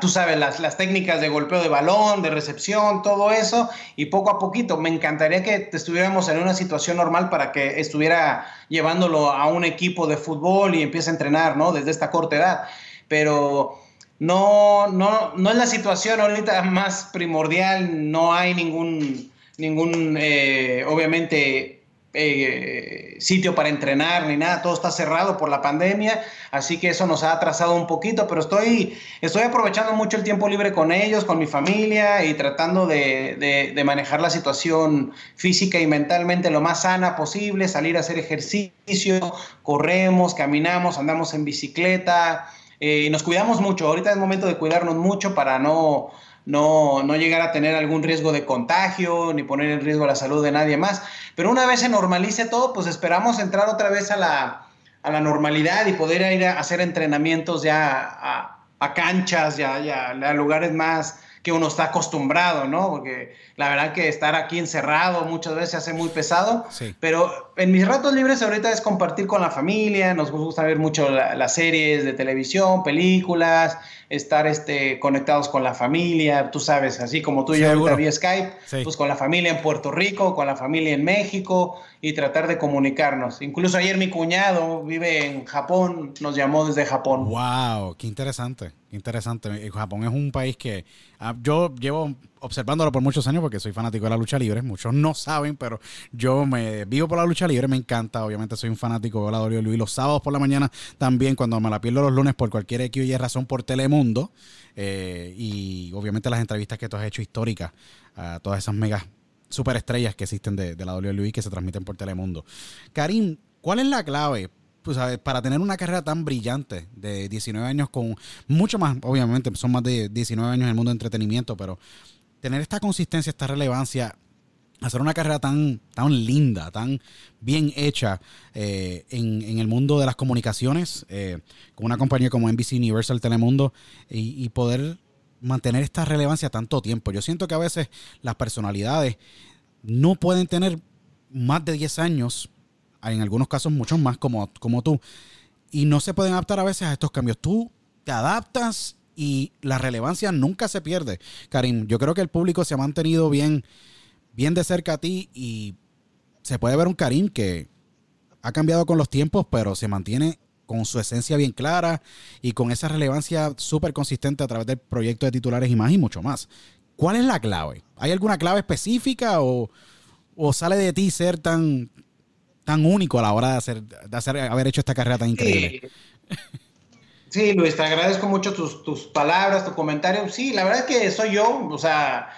tú sabes, las, las, técnicas de golpeo de balón, de recepción, todo eso, y poco a poquito. Me encantaría que estuviéramos en una situación normal para que estuviera llevándolo a un equipo de fútbol y empiece a entrenar, ¿no? Desde esta corta edad. Pero no, no, no es la situación ahorita más primordial, no hay ningún, ningún eh, obviamente, eh, sitio para entrenar ni nada, todo está cerrado por la pandemia, así que eso nos ha atrasado un poquito, pero estoy, estoy aprovechando mucho el tiempo libre con ellos, con mi familia y tratando de, de, manejar la situación física y mentalmente lo más sana posible, salir a hacer ejercicio, corremos, caminamos, andamos en bicicleta, eh, nos cuidamos mucho, ahorita es momento de cuidarnos mucho para no no, no llegar a tener algún riesgo de contagio ni poner en riesgo la salud de nadie más. Pero una vez se normalice todo, pues esperamos entrar otra vez a la, a la normalidad y poder ir a hacer entrenamientos ya a, a canchas, ya, ya a lugares más que uno está acostumbrado, ¿no? Porque la verdad que estar aquí encerrado muchas veces se hace muy pesado, pero en mis ratos libres ahorita es compartir con la familia, nos gusta ver mucho las series de televisión, películas, estar este, conectados con la familia, tú sabes, así como tú y yo ahorita vía Skype, pues con la familia en Puerto Rico, con la familia en México y tratar de comunicarnos. Incluso ayer mi cuñado vive en Japón, nos llamó desde Japón. ¡Wow! ¡Qué interesante! Qué interesante. Japón es un país que ah, yo llevo observándolo por muchos años porque soy fanático de la lucha libre. Muchos no saben, pero yo me vivo por la lucha libre, me encanta. Obviamente soy un fanático de la WWE. Los sábados por la mañana también, cuando me la pierdo los lunes por cualquier X y razón por Telemundo. Eh, y obviamente las entrevistas que tú has hecho históricas a todas esas megas superestrellas que existen de, de la WWE que se transmiten por Telemundo. Karim, ¿cuál es la clave pues, para tener una carrera tan brillante de 19 años con mucho más, obviamente son más de 19 años en el mundo de entretenimiento, pero tener esta consistencia, esta relevancia, hacer una carrera tan, tan linda, tan bien hecha eh, en, el mundo de las comunicaciones, eh, con una compañía como NBC Universal Telemundo, y, poder mantener esta relevancia tanto tiempo. Yo siento que a veces las personalidades no pueden tener más de 10 años, en algunos casos muchos más como, como tú, y no se pueden adaptar a veces a estos cambios. Tú te adaptas y la relevancia nunca se pierde. Karim, yo creo que el público se ha mantenido bien, bien de cerca a ti y se puede ver un Karim que ha cambiado con los tiempos, pero se mantiene con su esencia bien clara y con esa relevancia súper consistente a través del proyecto de titulares y más y mucho más. ¿Cuál es la clave? ¿Hay alguna clave específica o, sale de ti ser tan, tan único a la hora de hacer, de hacer haber hecho esta carrera tan increíble? Sí, Luis, te agradezco mucho tus, tus palabras, tu comentario. Sí, la verdad es que soy yo, o sea,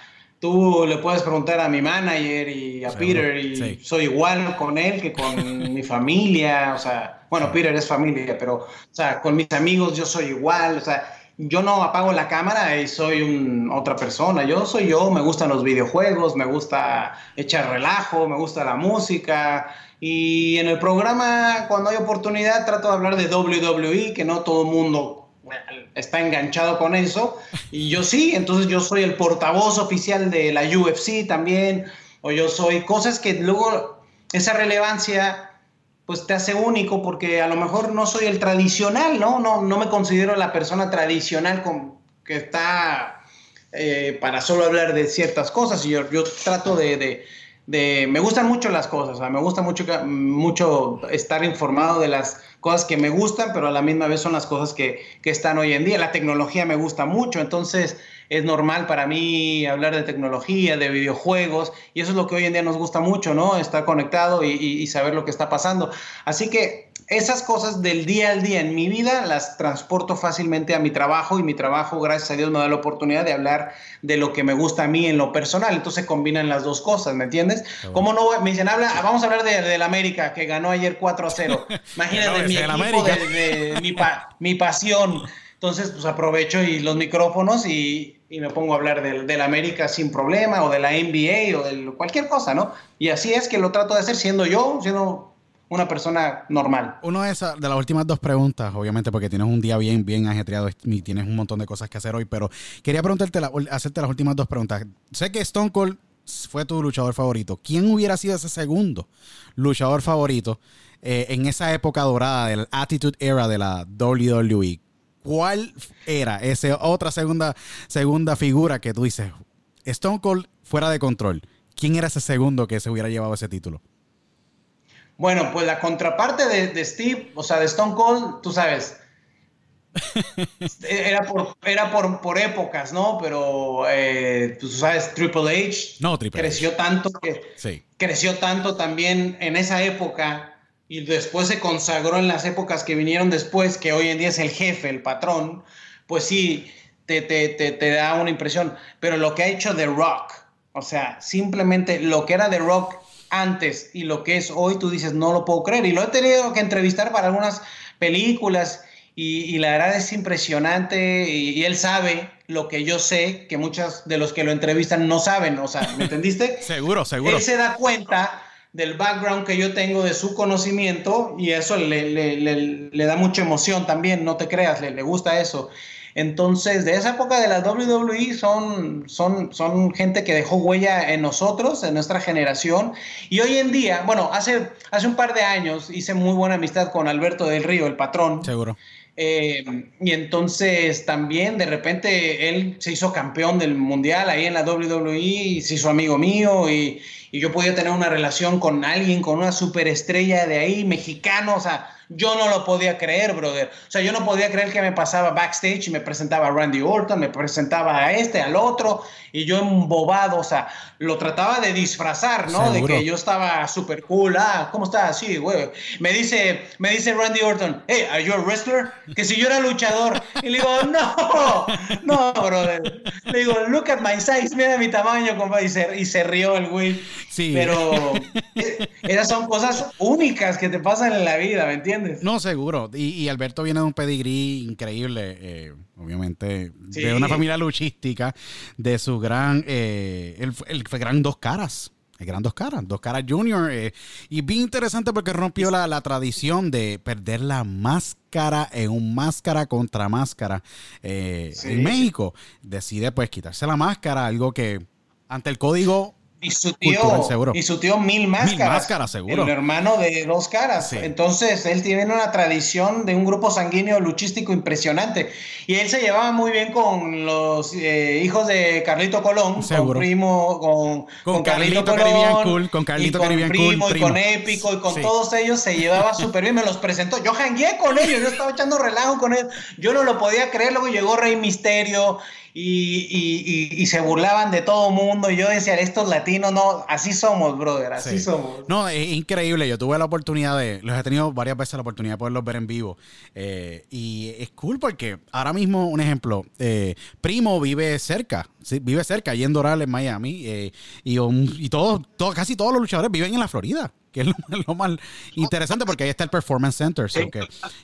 tú le puedes preguntar a mi manager y a Peter y soy igual con él que con mi familia, o sea, bueno, Peter es familia, pero, o sea, con mis amigos yo soy igual, o sea, yo no apago la cámara y soy un, otra persona, yo soy yo, me gustan los videojuegos, me gusta echar relajo, me gusta la música, y en el programa, cuando hay oportunidad, trato de hablar de WWE, que no todo el mundo está enganchado con eso. Y yo sí, entonces yo soy el portavoz oficial de la UFC también, o yo soy cosas que luego esa relevancia pues te hace único porque a lo mejor no soy el tradicional, ¿no? No, no me considero la persona tradicional con, que está eh, para solo hablar de ciertas cosas y yo, yo trato de me gustan mucho las cosas, me gusta mucho, mucho estar informado de las cosas que me gustan, pero a la misma vez son las cosas que, que, están hoy en día. La tecnología me gusta mucho, entonces es normal para mí hablar de tecnología, de videojuegos, y eso es lo que hoy en día nos gusta mucho, ¿no? Estar conectado y saber lo que está pasando. Así que esas cosas del día al día en mi vida las transporto fácilmente a mi trabajo y mi trabajo, gracias a Dios, me da la oportunidad de hablar de lo que me gusta a mí en lo personal. Entonces se combinan las dos cosas, ¿me entiendes? ¿Cómo no? Me dicen, habla, vamos a hablar de, la América, que ganó ayer 4 a 0. Imagínate mi equipo, de, mi, mi, pasión. Entonces, pues aprovecho y los micrófonos y, y me pongo a hablar del, del, América sin problema, o de la NBA, o de cualquier cosa, ¿no? Y así es que lo trato de hacer siendo yo, siendo una persona normal. Una de, esas, de las últimas dos preguntas, obviamente porque tienes un día bien, bien ajetreado y tienes un montón de cosas que hacer hoy, pero quería preguntarte, hacerte las últimas dos preguntas. Sé que Stone Cold fue tu luchador favorito. ¿Quién hubiera sido ese segundo luchador favorito eh, en esa época dorada del Attitude Era de la WWE? ¿Cuál era esa otra segunda, segunda figura que tú dices, Stone Cold fuera de control? ¿Quién era ese segundo que se hubiera llevado ese título? Bueno, pues la contraparte de, Steve, o sea, de Stone Cold, tú sabes, era por, era por, por épocas, ¿no? Pero, eh, pues, tú sabes, Triple H no, Triple creció H. tanto que sí. creció tanto también en esa época y después se consagró en las épocas que vinieron después, que hoy en día es el jefe, el patrón, pues sí, te, te, te, te da una impresión. Pero lo que ha hecho The Rock, o sea, simplemente lo que era The Rock antes y lo que es hoy, tú dices, no lo puedo creer. Y lo he tenido que entrevistar para algunas películas y, y la verdad es impresionante y, y, él sabe lo que yo sé, que muchos de los que lo entrevistan no saben, o sea, ¿me entendiste? seguro, seguro. Él se da cuenta del background que yo tengo, de su conocimiento y eso le, le, le, le da mucha emoción también, no te creas, le, gusta eso. Entonces, de esa época de la WWE son, son, son gente que dejó huella en nosotros, en nuestra generación. Y hoy en día, bueno, hace, hace un par de años hice muy buena amistad con Alberto del Río, el patrón. Seguro. Eh, y entonces también de repente él se hizo campeón del mundial ahí en la WWE, y se hizo amigo mío y, y yo podía tener una relación con alguien, con una superestrella de ahí, mexicano, o sea, yo no lo podía creer, brother. O sea, yo no podía creer que me pasaba backstage y me presentaba a Randy Orton, me presentaba a este, al otro, y yo embobado, o sea, lo trataba de disfrazar, ¿no? Seguro. De que yo estaba súper cool, ah, ¿cómo estás? Sí, güey. Me dice, me dice Randy Orton, hey, ¿are you a wrestler? Que si yo era luchador. Y le digo, no, no, brother. Le digo, look at my size, mira mi tamaño, compadre. Y se, y se rió el güey. Sí. Pero esas son cosas únicas que te pasan en la vida, ¿me entiendes? No, seguro. Y, y Alberto viene de un pedigrí increíble, eh, obviamente, Sí. de una familia luchística, de su gran, eh, el, el gran dos caras. El gran dos caras, dos caras junior. eh, y bien interesante porque rompió la, la tradición de perder la máscara en un máscara contra máscara eh, Sí. en México. Decide pues quitarse la máscara, algo que ante el código Y su Cultural, tío, seguro. y su tío Mil Máscaras. Máscaras, seguro. El hermano de Dos Caras. Sí. Entonces, él tiene una tradición de un grupo sanguíneo luchístico impresionante. Y él se llevaba muy bien con los eh, hijos de Carlito Colón, Seguro. con Primo, con, Con Carlito Caribbean Cool, con Carlito y con Caribbean Cool, Primo, y Primo. con Épico, y con Sí. todos ellos se llevaba súper bien. Me los presentó. Yo jangué con ellos, yo estaba echando relajo con ellos. Yo no lo podía creer. Luego llegó Rey Misterio y, y- y- y se burlaban de todo mundo. Y yo decía, estos latinos, no, así somos, brother, así Sí. somos. No, es increíble. Yo tuve la oportunidad de, los he tenido varias veces la oportunidad de poderlos ver en vivo. Eh, y es cool porque ahora mismo, un ejemplo, eh, Primo vive cerca, sí, vive cerca, allí en Doral, en Miami. eh, y un- y todos, todos- casi todos los luchadores viven en la Florida. Que es lo, lo más interesante porque ahí está el Performance Center. so que,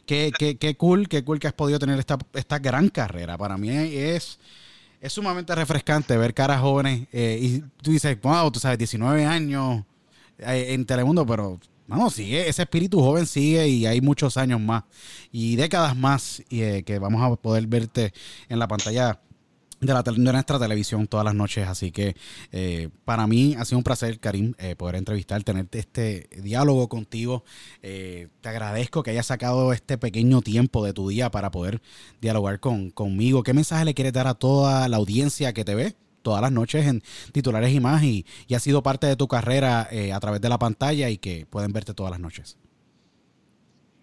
que, que- que cool, qué cool que has podido tener esta, esta gran carrera. Para mí es, es sumamente refrescante ver caras jóvenes eh, y tú dices, wow, tú sabes, 19 años eh, en Telemundo, pero vamos, sigue, ese espíritu joven sigue y hay muchos años más y décadas más y, eh, que vamos a poder verte en la pantalla de, la, nuestra televisión todas las noches. Así que eh, para mí ha sido un placer, Karim, eh, poder entrevistar, tener este diálogo contigo. Eh, te agradezco que hayas sacado este pequeño tiempo de tu día para poder dialogar con, conmigo. ¿Qué mensaje le quieres dar a toda la audiencia que te ve? todas las noches en titulares y más y, y ha sido parte de tu carrera eh, a través de la pantalla y que pueden verte todas las noches.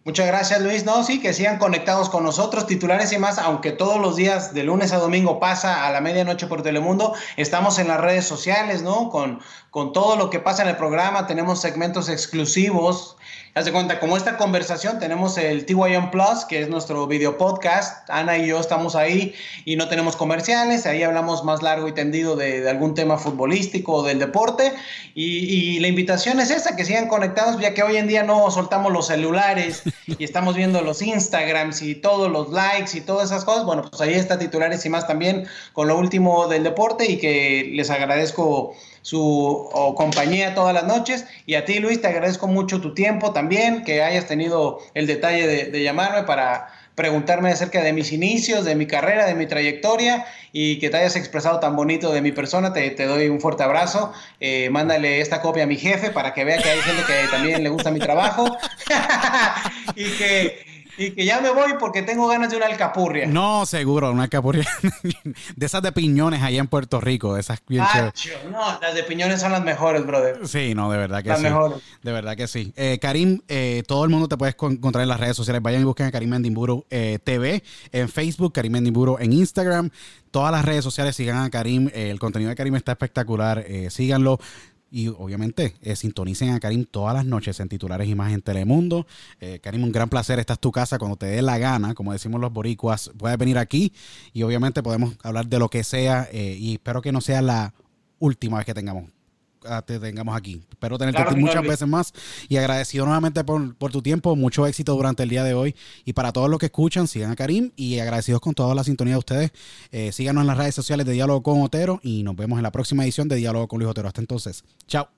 Muchas gracias, Luis. No, sí, que sigan conectados con nosotros, titulares y más, aunque todos los días de lunes a domingo pasa a la medianoche por Telemundo, estamos en las redes sociales, ¿no? Con, con todo lo que pasa en el programa, tenemos segmentos exclusivos. Haz de cuenta, como esta conversación, tenemos el TYM Plus, que es nuestro video podcast. Ana y yo estamos ahí y no tenemos comerciales. Ahí hablamos más largo y tendido de, algún tema futbolístico o del deporte. Y, y la invitación es esa, que sigan conectados, ya que hoy en día no soltamos los celulares y estamos viendo los Instagrams y todos los likes y todas esas cosas. Bueno, pues ahí está titulares y más también con lo último del deporte y que les agradezco su compañía todas las noches. Y a ti, Luis, te agradezco mucho tu tiempo también, que hayas tenido el detalle de, llamarme para preguntarme acerca de mis inicios, de mi carrera, de mi trayectoria y que te hayas expresado tan bonito de mi persona. Te, te doy un fuerte abrazo. Eh, mándale esta copia a mi jefe para que vea que hay gente que también le gusta mi trabajo y que y que ya me voy porque tengo ganas de una alcapurria. No, seguro, una alcapurria de esas de piñones allá en Puerto Rico, esas bien ah, No, las de piñones son las mejores, brother. Sí, no, de verdad que las sí. Mejores. De verdad que sí. Eh, Karim, eh, todo el mundo te puedes encontrar en las redes sociales. Vayan y busquen a Karim Mendimburo eh, TV en Facebook, Karim Mendimburo en Instagram. Todas las redes sociales sigan a Karim. el contenido de Karim está espectacular. síganlo. Y obviamente, eh, sintonicen a Karim todas las noches en titulares y más en Telemundo. Eh, Karim, un gran placer. Esta es tu casa cuando te dé la gana, como decimos los boricuas. Puedes venir aquí y obviamente podemos hablar de lo que sea. Eh, y espero que no sea la última vez que tengamos te tengamos aquí. Espero tenerte muchas veces más y agradecido nuevamente por, tu tiempo. Mucho éxito durante el día de hoy. Y para todos los que escuchan, sigan a Karim y agradecidos con toda la sintonía de ustedes. Eh, síganos en las redes sociales de Diálogo con Otero y nos vemos en la próxima edición de Diálogo con Luis Otero. Hasta entonces, chao.